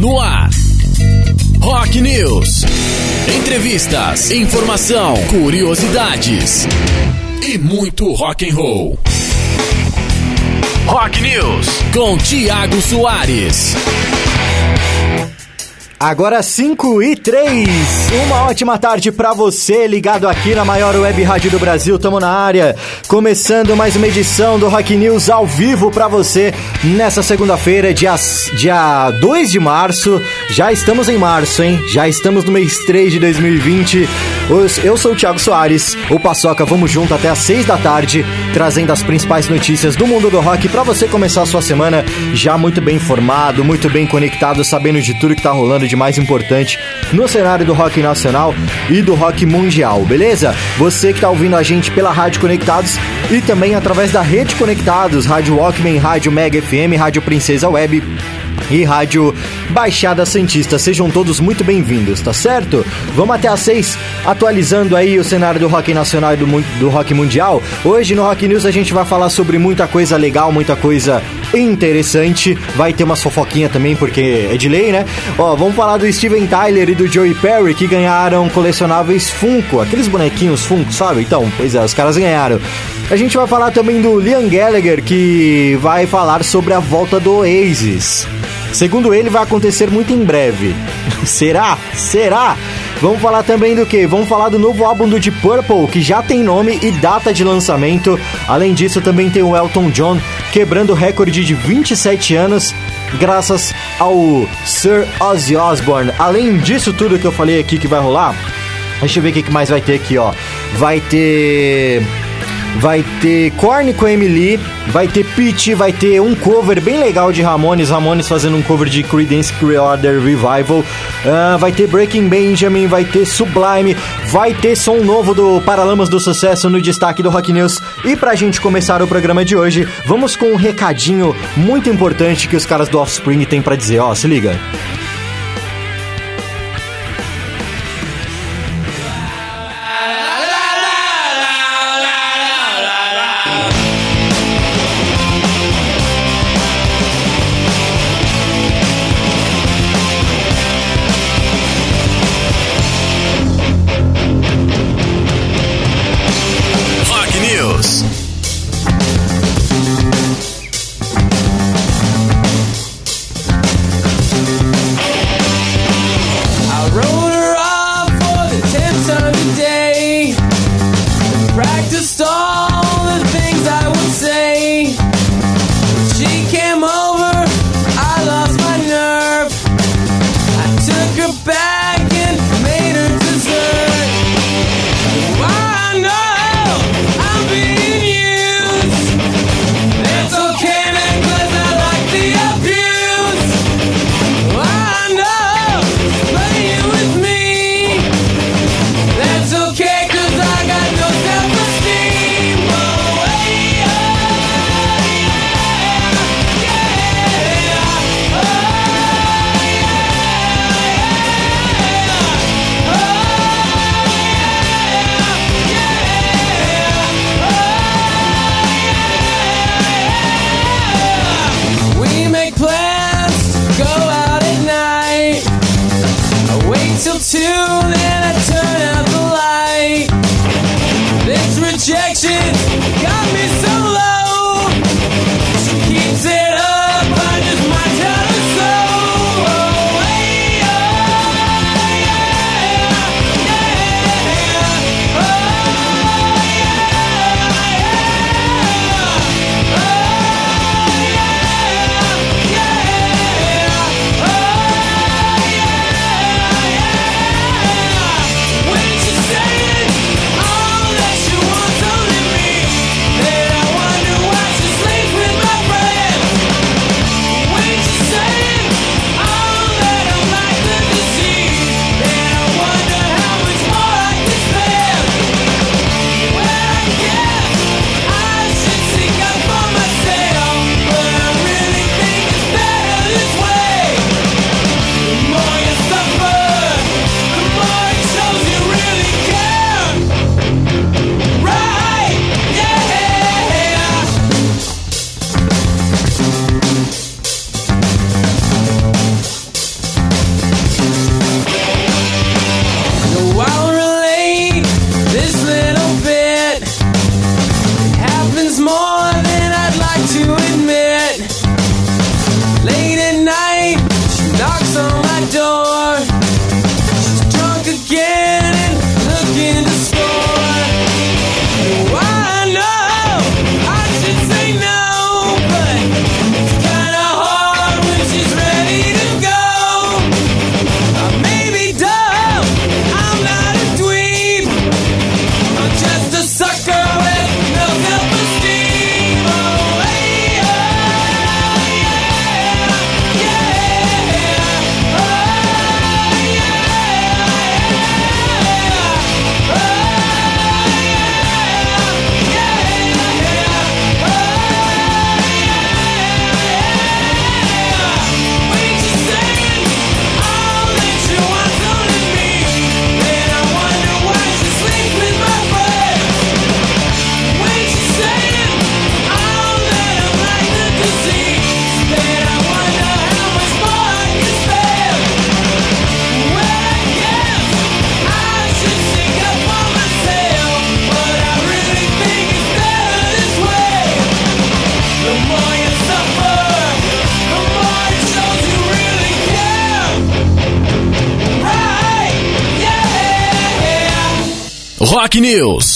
No ar. Rock News. Entrevistas, informação, curiosidades e muito rock and roll. Rock News com Tiago Soares. Agora 5 e 3. Uma ótima tarde para você, ligado aqui na maior web rádio do Brasil. Tamo na área, começando mais uma edição do Rock News ao vivo para você nessa segunda-feira, dia, dia 2 de março. Já estamos em março, hein? Já estamos no mês 3 de 2020. Eu sou o Thiago Soares, o Paçoca. Vamos junto até às 6 da tarde, trazendo as principais notícias do mundo do rock para você começar a sua semana já muito bem informado, muito bem conectado, sabendo de tudo que tá rolando de mais importante no cenário do rock nacional e do rock mundial, beleza? Você que tá ouvindo a gente pela Rádio Conectados e também através da Rede Conectados, Rádio Walkman, Rádio Mega FM, Rádio Princesa Web e Rádio Baixada Santista. Sejam todos muito bem-vindos, tá certo? Vamos até às seis, atualizando aí o cenário do rock nacional e do, do rock mundial. Hoje no Rock News a gente vai falar sobre muita coisa legal, muita coisa interessante. Vai ter umas fofoquinhas também, porque é de lei, né? Ó, vamos falar do Steven Tyler e do Joey Perry, que ganharam colecionáveis Funko, aqueles bonequinhos Funko, sabe? Então, pois é, os caras ganharam. A gente vai falar também do Liam Gallagher, que vai falar sobre a volta do Oasis. Segundo ele, vai acontecer muito em breve. Será? Será? Vamos falar também do que? Vamos falar do novo álbum do Deep Purple, que já tem nome e data de lançamento. Além disso, também tem o Elton John quebrando o recorde de 27 anos graças ao Sir Ozzy Osbourne. Além disso tudo que eu falei aqui que vai rolar, deixa eu ver o que mais vai ter aqui, ó. Vai ter vai ter Korn com Emily, vai ter Peach, vai ter um cover bem legal de Ramones, Ramones fazendo um cover de Creedence Clearwater Revival, uh, vai ter Breaking Benjamin, vai ter Sublime, vai ter som novo do Paralamas do Sucesso no destaque do Rock News. E pra gente começar o programa de hoje, vamos com um recadinho muito importante que os caras do Offspring têm para dizer, ó, se liga. News.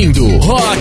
Ouvindo Rock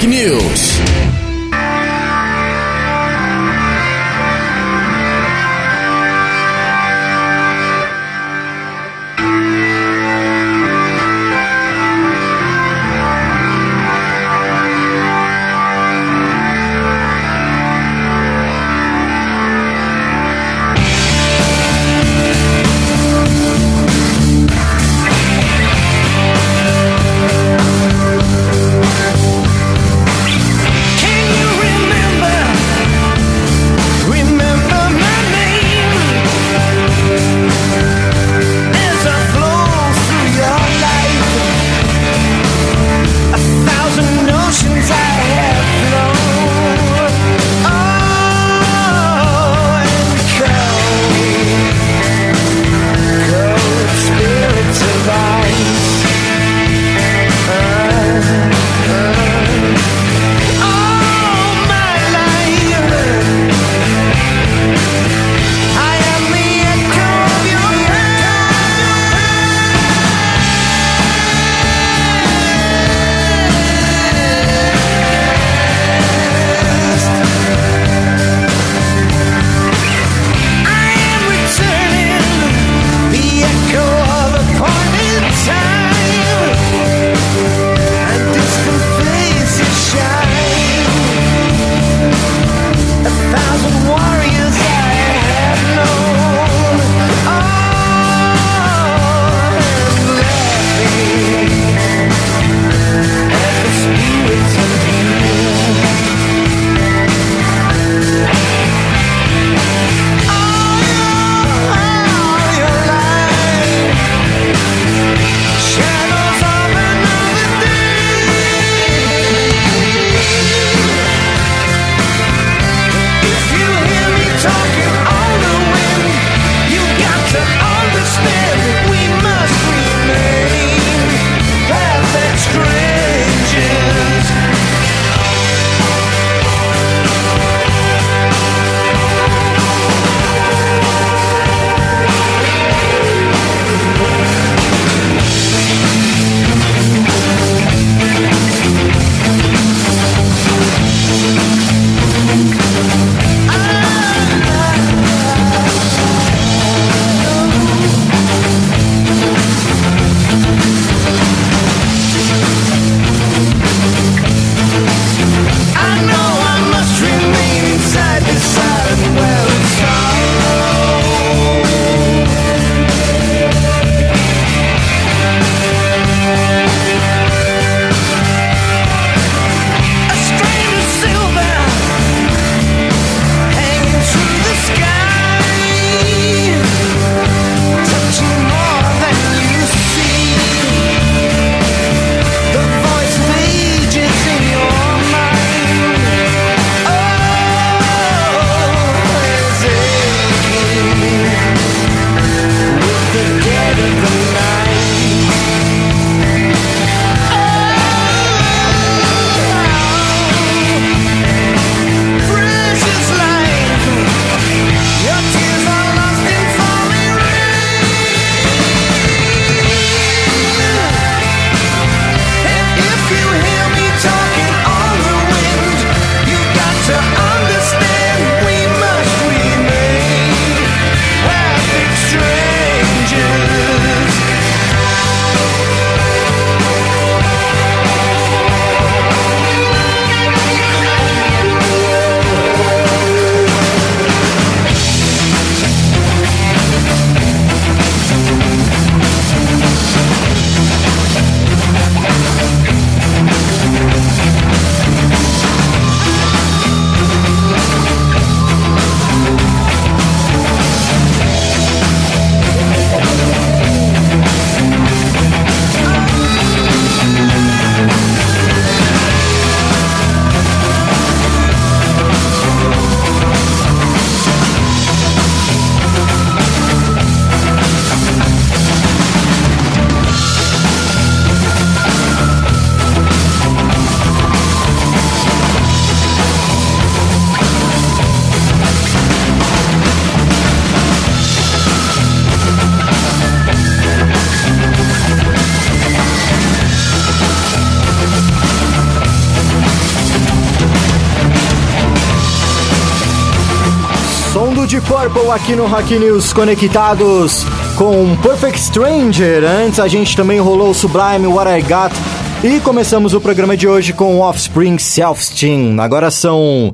Purple aqui no Rock News conectados com Perfect Stranger. Antes a gente também rolou o Sublime What I Got e começamos o programa de hoje com Offspring Self-Steam. Agora são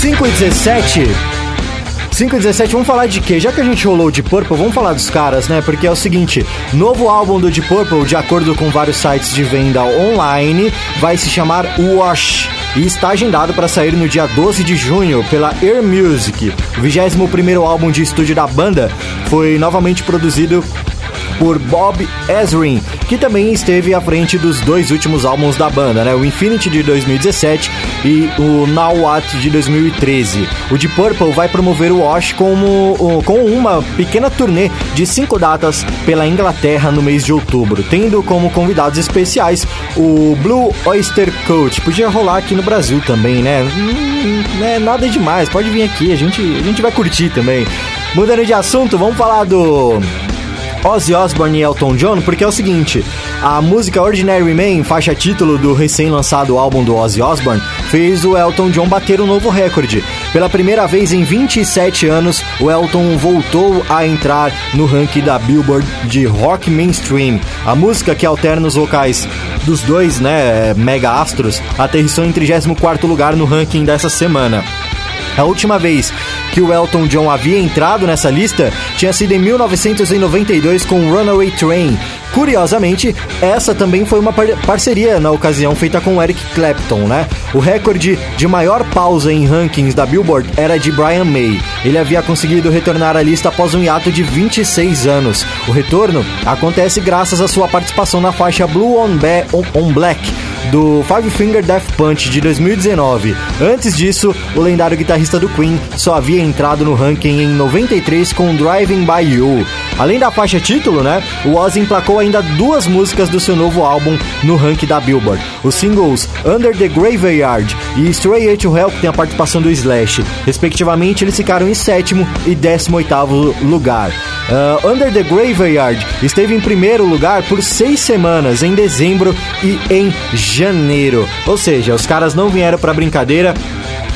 5 e 17 5 e 17, vamos falar de quê? Já que a gente rolou de Purple, vamos falar dos caras, né? Porque é o seguinte, novo álbum do Deep Purple, de acordo com vários sites de venda online, vai se chamar Wash e está agendado para sair no dia 12 de junho pela Air Music. O 21 álbum de estúdio da banda foi novamente produzido por Bob Ezrin, que também esteve à frente dos dois últimos álbuns da banda, né? O Infinity de 2017 e o Now What de 2013. O Deep Purple vai promover o Wash como, com uma pequena turnê de cinco datas pela Inglaterra no mês de outubro, tendo como convidados especiais o Blue Oyster Cult. Podia rolar aqui no Brasil também, né? Hum, é nada demais, pode vir aqui, a gente, a gente vai curtir também. Mudando de assunto, vamos falar do Ozzy Osbourne e Elton John, porque é o seguinte, a música Ordinary Man, faixa título do recém-lançado álbum do Ozzy Osbourne, fez o Elton John bater um novo recorde. Pela primeira vez em 27 anos, o Elton voltou a entrar no ranking da Billboard de rock mainstream. A música que alterna os vocais dos dois, né, mega astros, aterrissou em 34º lugar no ranking dessa semana. A última vez que o Elton John havia entrado nessa lista tinha sido em 1992 com Runaway Train. Curiosamente, essa também foi uma par parceria na ocasião feita com Eric Clapton, né? O recorde de maior pausa em rankings da Billboard era de Brian May. Ele havia conseguido retornar à lista após um hiato de 26 anos. O retorno acontece graças à sua participação na faixa Blue on, on, on Black do Five Finger Death Punch de 2019. Antes disso, o lendário guitarrista do Queen só havia entrado no ranking em 93 com Driving By You. Além da faixa título, né, o Ozzy emplacou ainda duas músicas do seu novo álbum no ranking da Billboard. Os singles Under the Graveyard e Stray to Hell, que tem a participação do Slash. Respectivamente, eles ficaram em sétimo e décimo oitavo lugar. Uh, Under the Graveyard esteve em primeiro lugar por seis semanas, em dezembro e em janeiro. Ou seja, os caras não vieram para brincadeira.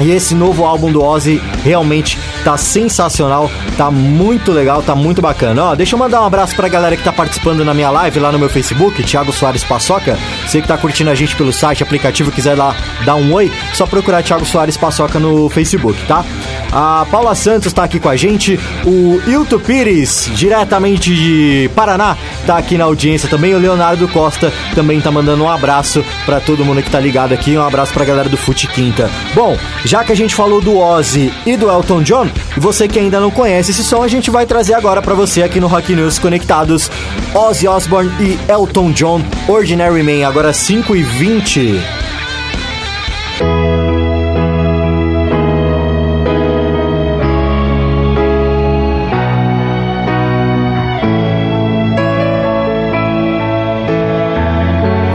E esse novo álbum do Ozzy realmente tá sensacional, tá muito legal, tá muito bacana. Ó, deixa eu mandar um abraço pra galera que tá participando na minha live lá no meu Facebook, Thiago Soares Paçoca. Você que tá curtindo a gente pelo site, aplicativo, quiser lá dar um oi, só procurar Thiago Soares Paçoca no Facebook, tá? A Paula Santos tá aqui com a gente, o Hilton Pires, diretamente de Paraná, tá aqui na audiência também. O Leonardo Costa também tá mandando um abraço para todo mundo que tá ligado aqui. Um abraço pra galera do Fute Quinta. Bom, já que a gente falou do Ozzy e do Elton John, e você que ainda não conhece esse som, a gente vai trazer agora para você aqui no Rock News Conectados Ozzy Osbourne e Elton John, Ordinary Man, agora 5 e 20.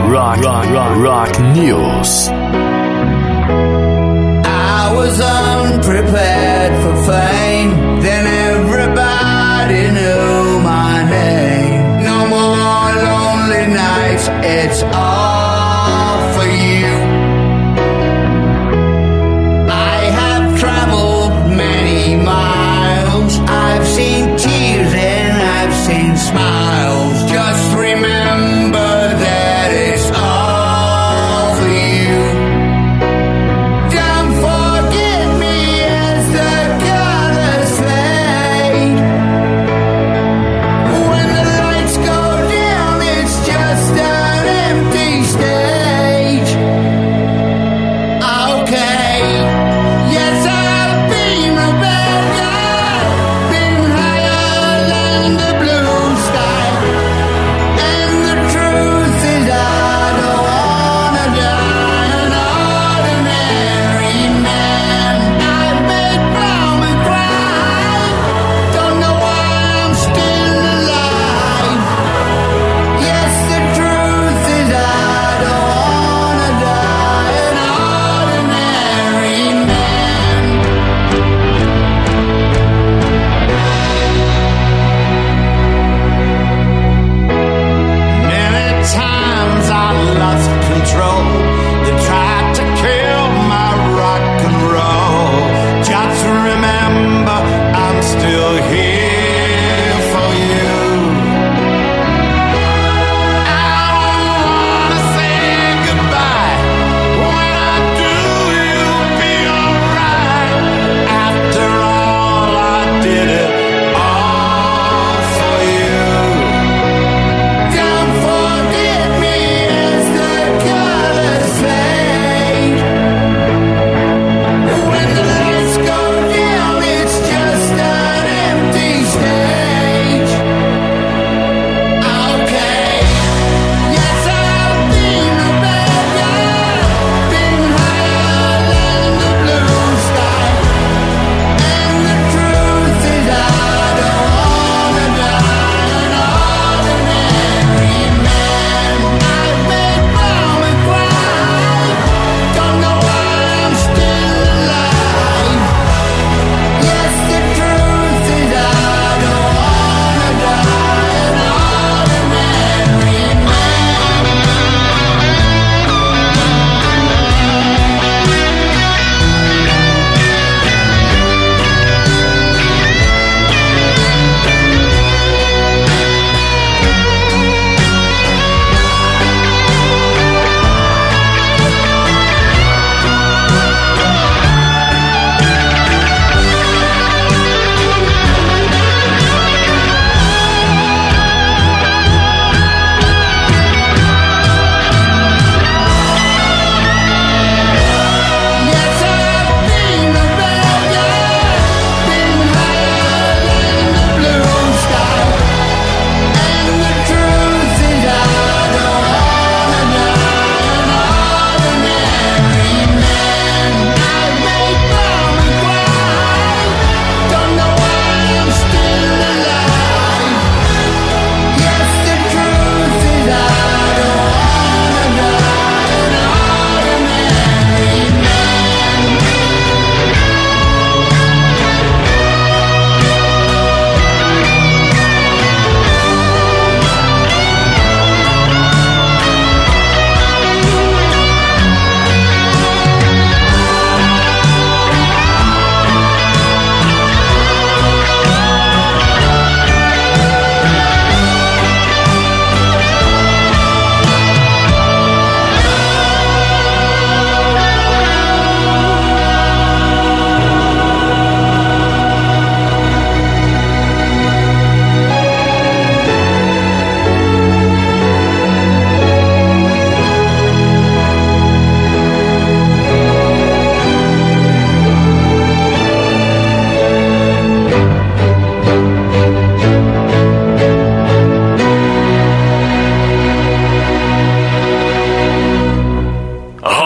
Rock, rock, rock, rock News.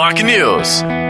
Rock News.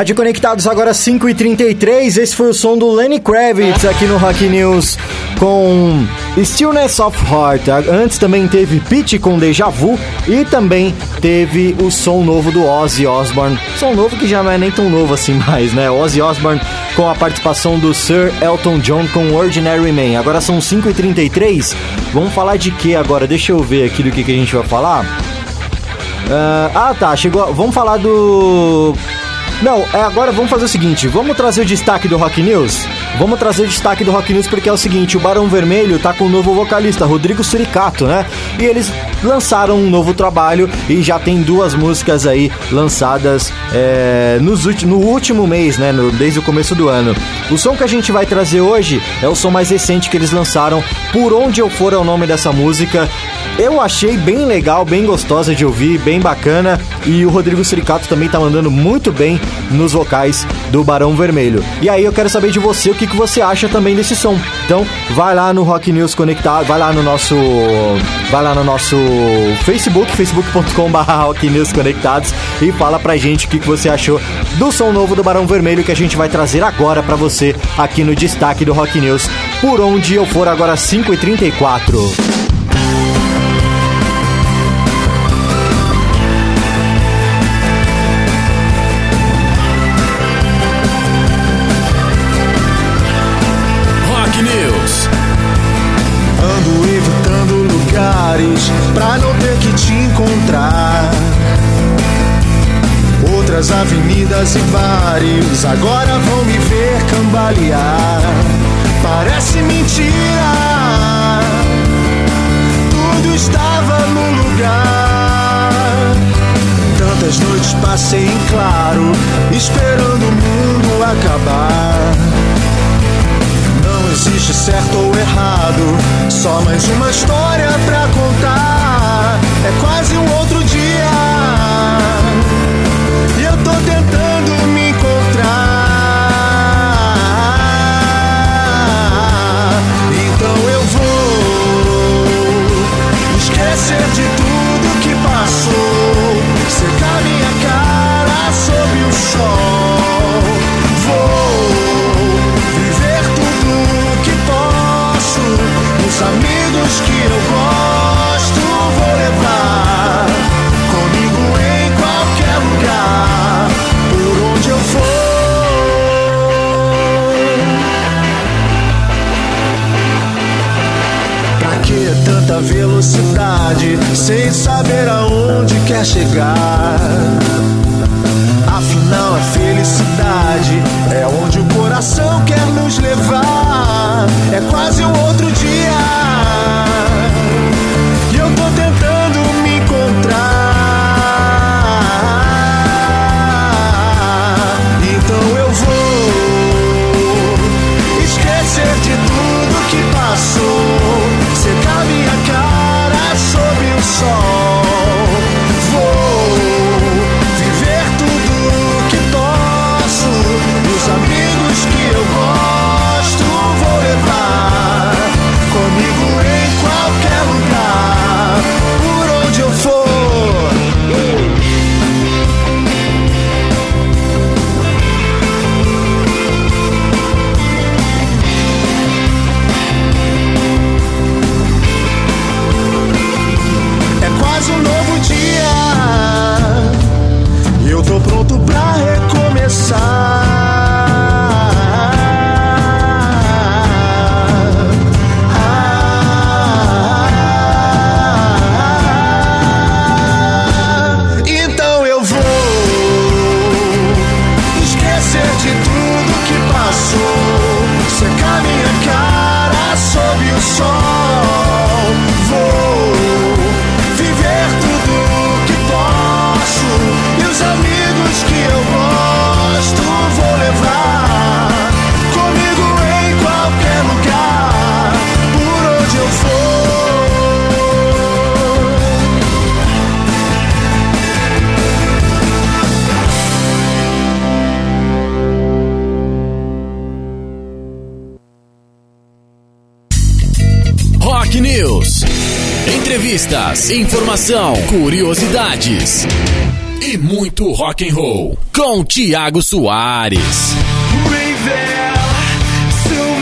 Rádio Conectados agora 5h33, esse foi o som do Lenny Kravitz aqui no Rock News com Stillness of Heart. Antes também teve Pitch com Deja Vu e também teve o som novo do Ozzy Osbourne. Som novo que já não é nem tão novo assim mais, né? Ozzy Osbourne com a participação do Sir Elton John com Ordinary Man. Agora são 5h33, vamos falar de que agora? Deixa eu ver aqui do que, que a gente vai falar. Uh, ah tá, chegou. Vamos falar do não, é, agora vamos fazer o seguinte: vamos trazer o destaque do Rock News? Vamos trazer o destaque do Rock News porque é o seguinte: o Barão Vermelho tá com o um novo vocalista, Rodrigo Suricato, né? E eles lançaram um novo trabalho e já tem duas músicas aí lançadas é, nos, no último mês, né? No, desde o começo do ano. O som que a gente vai trazer hoje é o som mais recente que eles lançaram, Por Onde Eu For é o nome dessa música. Eu achei bem legal, bem gostosa de ouvir, bem bacana. E o Rodrigo Suricato também tá mandando muito bem nos vocais do Barão Vermelho. E aí eu quero saber de você o que, que você acha também desse som. Então, vai lá no Rock News Conectado, vai lá no nosso vai lá no nosso Facebook, facebook.com.br Rock News Conectados e fala pra gente o que, que você achou do som novo do Barão Vermelho que a gente vai trazer agora pra você aqui no destaque do Rock News, por onde eu for agora 5h34. Bares agora vão me ver cambalear. Parece mentira, tudo estava no lugar. Tantas noites passei em claro, esperando o mundo acabar. Não existe certo ou errado, só mais uma história pra contar. É quase um velocidade sem saber aonde quer chegar? Afinal, a felicidade é onde o coração quer nos levar. É quase um outro dia. Entrevistas, informação, curiosidades e muito rock and roll com Tiago Soares. Reveal to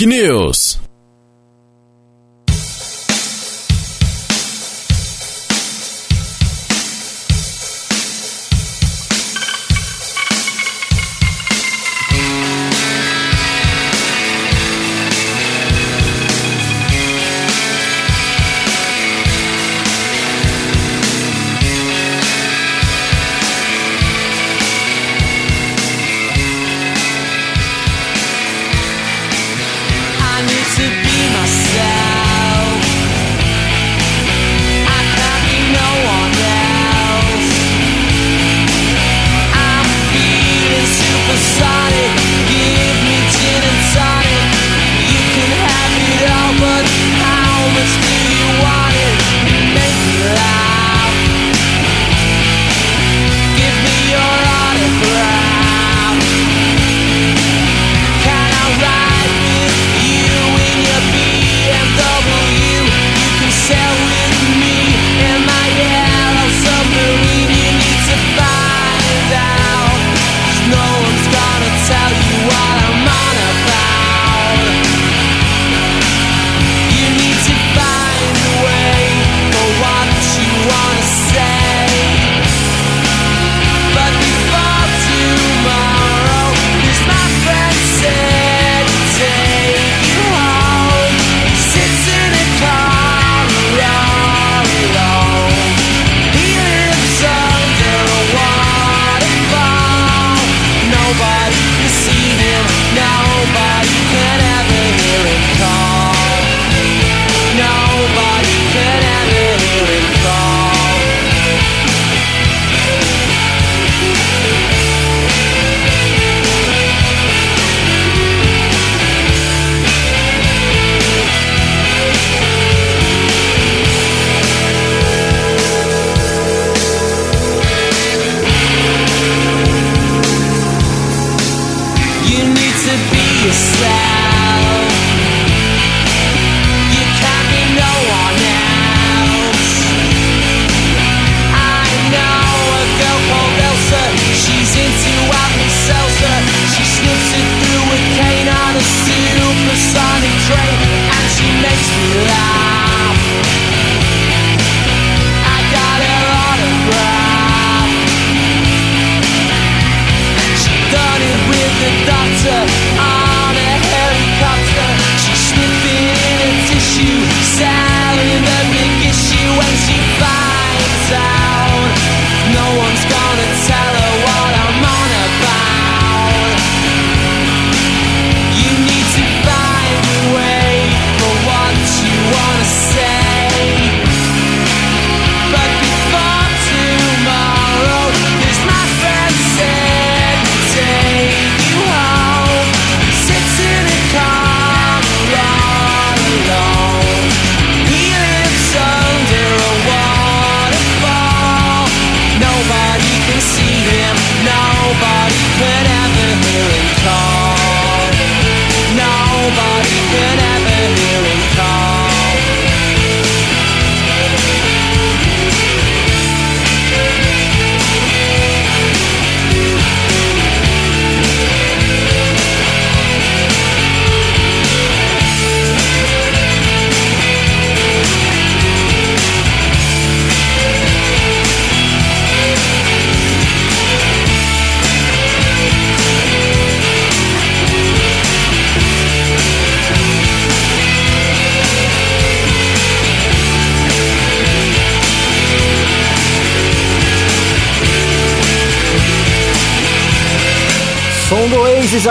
News.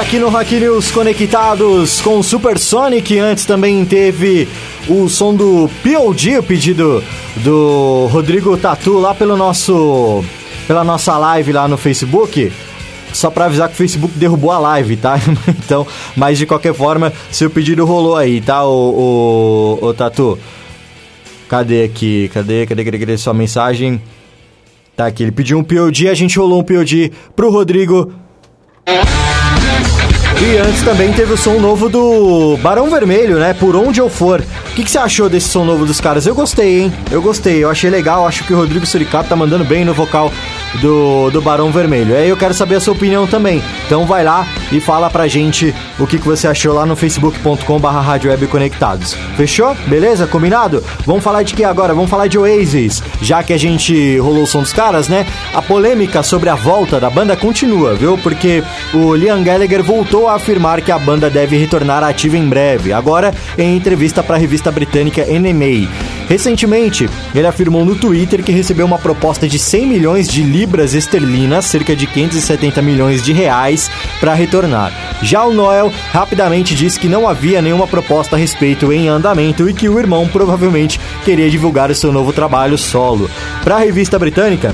Aqui no Rock News Conectados com o Super Sonic. Antes também teve o som do POD, o pedido do Rodrigo Tatu lá pelo nosso pela nossa live lá no Facebook. Só pra avisar que o Facebook derrubou a live, tá? Então, mas de qualquer forma, seu pedido rolou aí, tá, o, o, o Tatu? Cadê aqui? Cadê, cadê, cadê, cadê sua mensagem? Tá aqui, ele pediu um POD, a gente rolou um POD pro Rodrigo. E antes também teve o som novo do Barão Vermelho, né? Por onde eu for. O que, que você achou desse som novo dos caras? Eu gostei, hein? Eu gostei, eu achei legal. Acho que o Rodrigo Suricato tá mandando bem no vocal do, do Barão Vermelho. Aí eu quero saber a sua opinião também. Então vai lá e fala pra gente o que, que você achou lá no facebook.com.br Rádio Web Conectados. Fechou? Beleza? Combinado? Vamos falar de que agora? Vamos falar de Oasis. Já que a gente rolou o som dos caras, né? A polêmica sobre a volta da banda continua, viu? Porque o Liam Gallagher voltou a afirmar que a banda deve retornar ativa em breve, agora em entrevista para a revista britânica NMA. Recentemente, ele afirmou no Twitter que recebeu uma proposta de 100 milhões de libras esterlinas, cerca de 570 milhões de reais, para retornar. Já o Noel rapidamente disse que não havia nenhuma proposta a respeito em andamento e que o irmão provavelmente queria divulgar o seu novo trabalho solo. Para a revista britânica,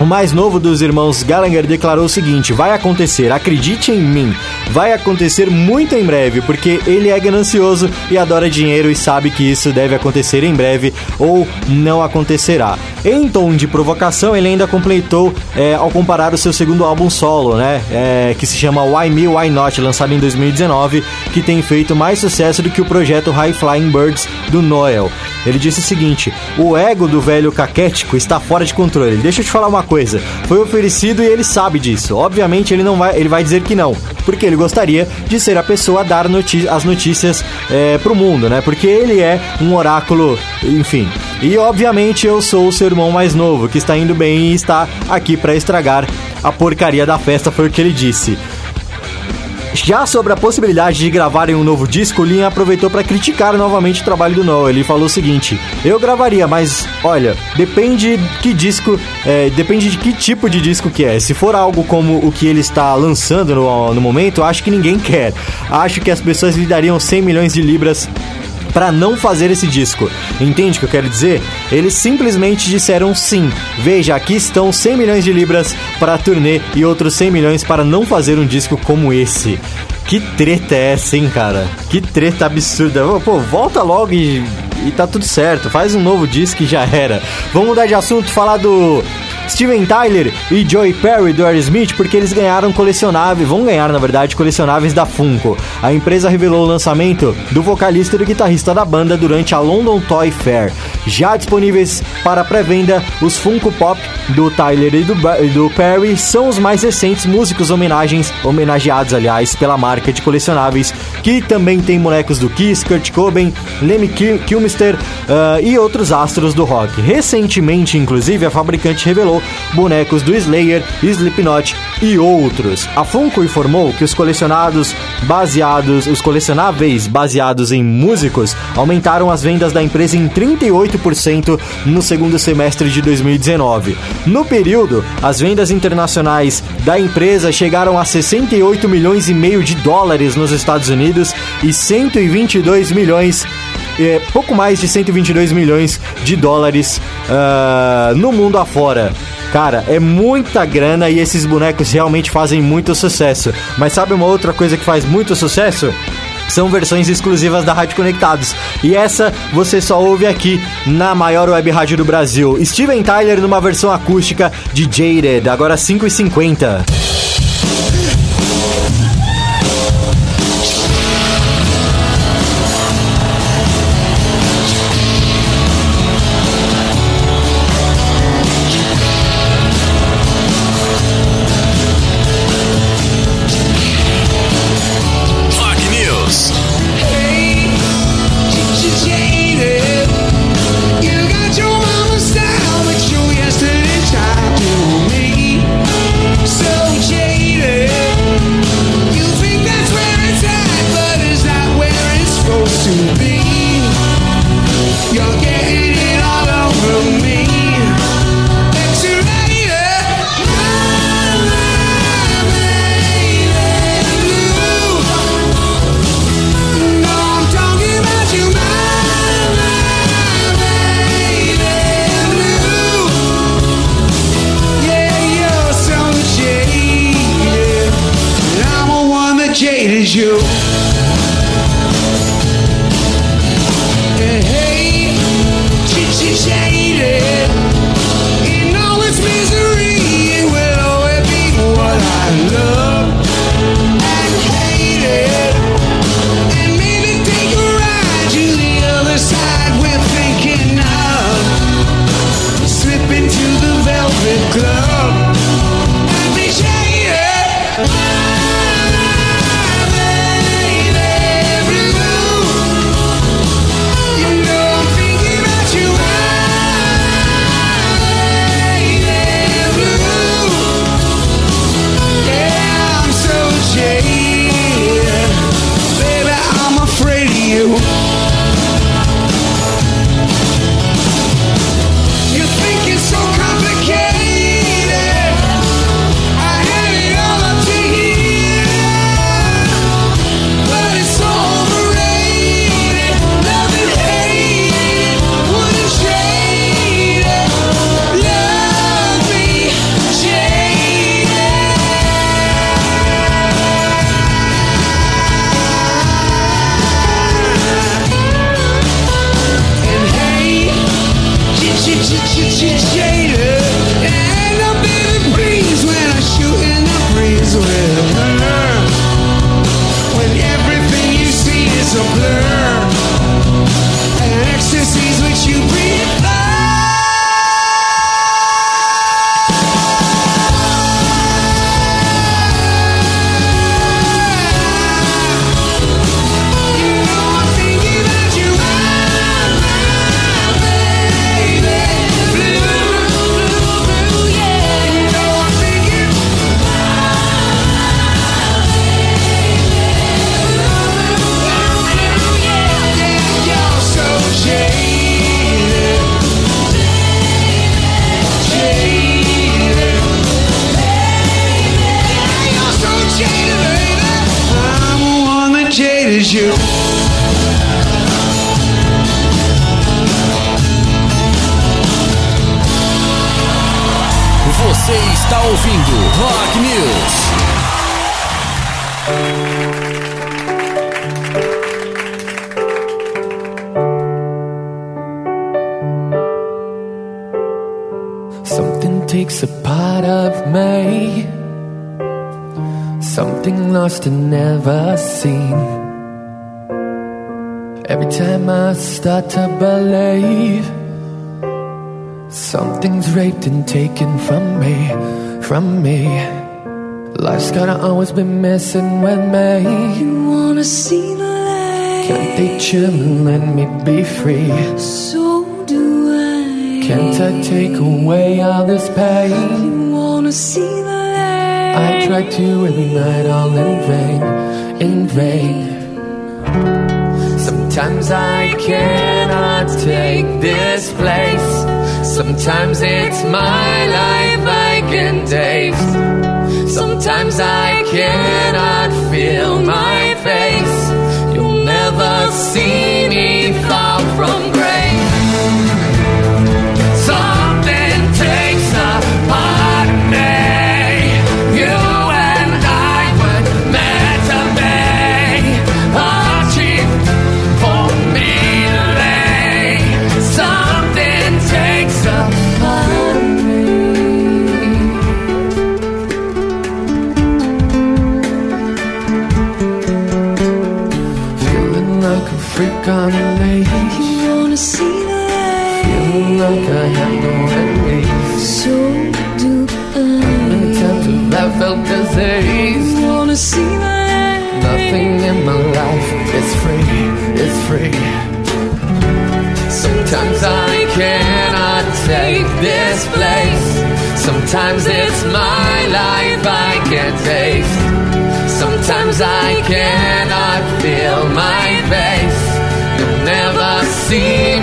o mais novo dos irmãos Gallagher declarou o seguinte: vai acontecer, acredite em mim, vai acontecer muito em breve, porque ele é ganancioso e adora dinheiro e sabe que isso deve acontecer em breve ou não acontecerá. Em tom de provocação, ele ainda completou é, ao comparar o seu segundo álbum solo, né? é, que se chama Why Me, Why Not, lançado em 2019, que tem feito mais sucesso do que o projeto High Flying Birds do Noel. Ele disse o seguinte: o ego do velho caquético está fora de controle. Deixa eu te falar uma coisa. Foi oferecido e ele sabe disso. Obviamente ele não vai, ele vai dizer que não, porque ele gostaria de ser a pessoa a dar as notícias é, pro mundo, né? Porque ele é um oráculo, enfim. E obviamente eu sou o seu irmão mais novo, que está indo bem e está aqui para estragar a porcaria da festa, foi o que ele disse. Já sobre a possibilidade de gravarem um novo disco, o Liam aproveitou para criticar novamente o trabalho do Noel. Ele falou o seguinte: Eu gravaria, mas olha, depende que disco, é, depende de que tipo de disco que é. Se for algo como o que ele está lançando no, no momento, acho que ninguém quer. Acho que as pessoas lhe dariam 100 milhões de libras para não fazer esse disco. Entende o que eu quero dizer? Eles simplesmente disseram sim. Veja, aqui estão 100 milhões de libras para a turnê e outros 100 milhões para não fazer um disco como esse. Que treta é essa, hein, cara? Que treta absurda. Pô, volta logo e, e tá tudo certo. Faz um novo disco e já era. Vamos mudar de assunto, falar do Steven Tyler e Joey Perry do Aerosmith porque eles ganharam colecionáveis, vão ganhar na verdade colecionáveis da Funko. A empresa revelou o lançamento do vocalista e do guitarrista da banda durante a London Toy Fair. Já disponíveis para pré-venda, os Funko Pop do Tyler e do, do Perry são os mais recentes músicos homenagens, homenageados aliás pela marca de colecionáveis, que também tem bonecos do Kiss, Kurt Cobain, Lemmy Kil- Kilmister ah, e outros astros do rock. Recentemente, inclusive, a fabricante revelou bonecos do Slayer, Slipknot e outros. A Funko informou que os colecionados baseados, os colecionáveis baseados em músicos aumentaram as vendas da empresa em 38% no segundo semestre de 2019. No período, as vendas internacionais da empresa chegaram a 68 milhões e meio de dólares nos Estados Unidos e 122 milhões é, pouco mais de 122 milhões de dólares ah, no mundo afora. Cara, é muita grana e esses bonecos realmente fazem muito sucesso. Mas sabe uma outra coisa que faz muito sucesso? São versões exclusivas da Rádio Conectados. E essa você só ouve aqui na maior web rádio do Brasil. Steven Tyler numa versão acústica de Jaded, agora 5h50. Está ouvindo Rock News. Something takes a part of me. Something lost and never seen. Every time I start to believe something's raped and taken from me, from me. Life's gotta always be messing with me. You wanna see the light? Can't they chill and let me be free? So do I. Can't I take away all this pain? You wanna see the light? I try to every night, all in vain, in vain. Sometimes I cannot take this place. Sometimes it's my life I can taste. Sometimes I cannot feel my face. You'll never see me a freak on a leash. You wanna see the light? Feeling like I have no enemies. So do Many I. times have I felt disease. You wanna see the light? Nothing in my life is free, is free. Sometimes I cannot take this place. Sometimes it's my life I can't taste. Sometimes I cannot feel my face see.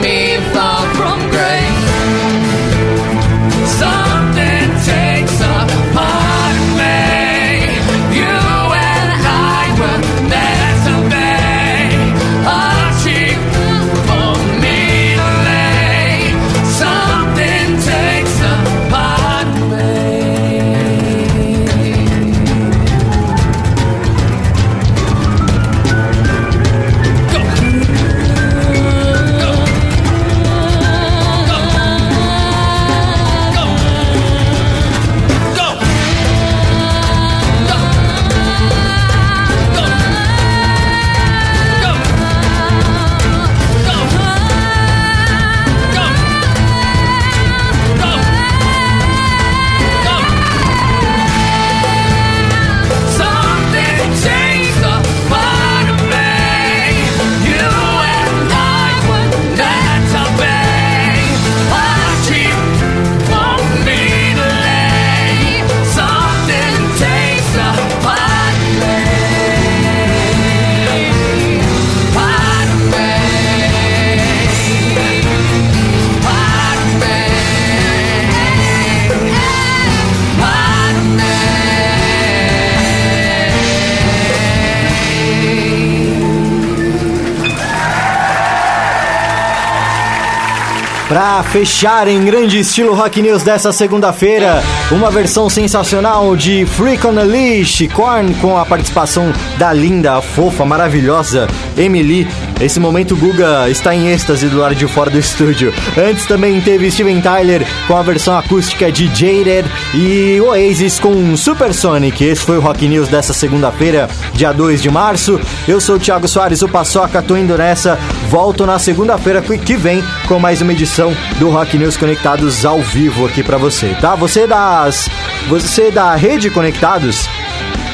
Pra fechar em grande estilo Rock News dessa segunda-feira, uma versão sensacional de Freak on a Leash, Korn com a participação da linda, fofa, maravilhosa Emily. Esse momento Guga está em êxtase do lado de fora do estúdio. Antes também teve Steven Tyler com a versão acústica de Jaded e Oasis com Supersonic. Esse foi o Rock News dessa segunda-feira, dia 2 de março. Eu sou o Thiago Soares, o Paçoca, tô indo nessa. Volto na segunda-feira que vem com mais uma edição do Rock News Conectados ao vivo aqui pra você, tá? Você das você da Rede Conectados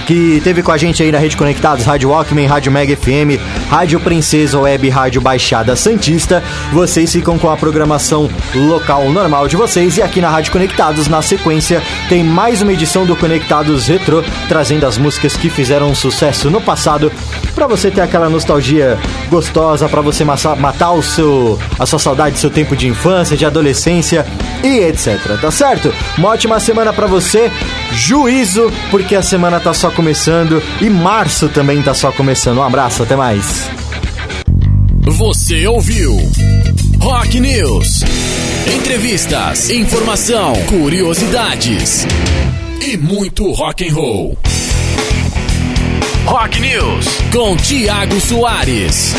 que teve com a gente aí na Rede Conectados, Rádio Walkman, Rádio Mega FM, Rádio Princesa Web, Rádio Baixada Santista. Vocês ficam com a programação local normal de vocês e aqui na Rádio Conectados, na sequência, tem mais uma edição do Conectados Retro, trazendo as músicas que fizeram sucesso no passado, para você ter aquela nostalgia gostosa, para você matar o seu a sua saudade do seu tempo de infância, de adolescência e etc, tá certo? Uma ótima semana para você. Juízo, porque a semana tá só começando e março também tá só começando. Um abraço, até mais. Você ouviu Rock News. Entrevistas, informação, curiosidades e muito rock and roll. Rock News com Tiago Soares.